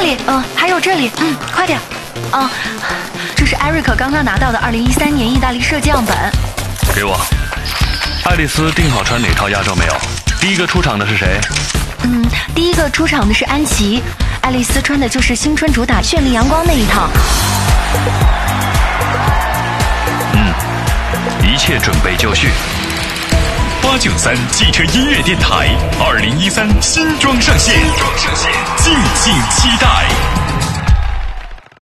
里，嗯，还有这里，嗯，快点。啊，这是艾瑞克刚刚拿到的二零一三年意大利设计样本。给我。爱丽丝定好穿哪套压轴没有？第一个出场的是谁？嗯，第一个出场的是安琪。爱丽丝穿的就是新春主打绚丽阳光那一套。嗯，一切准备就绪。八九三汽车音乐电台，二零一三新装上线，请期待。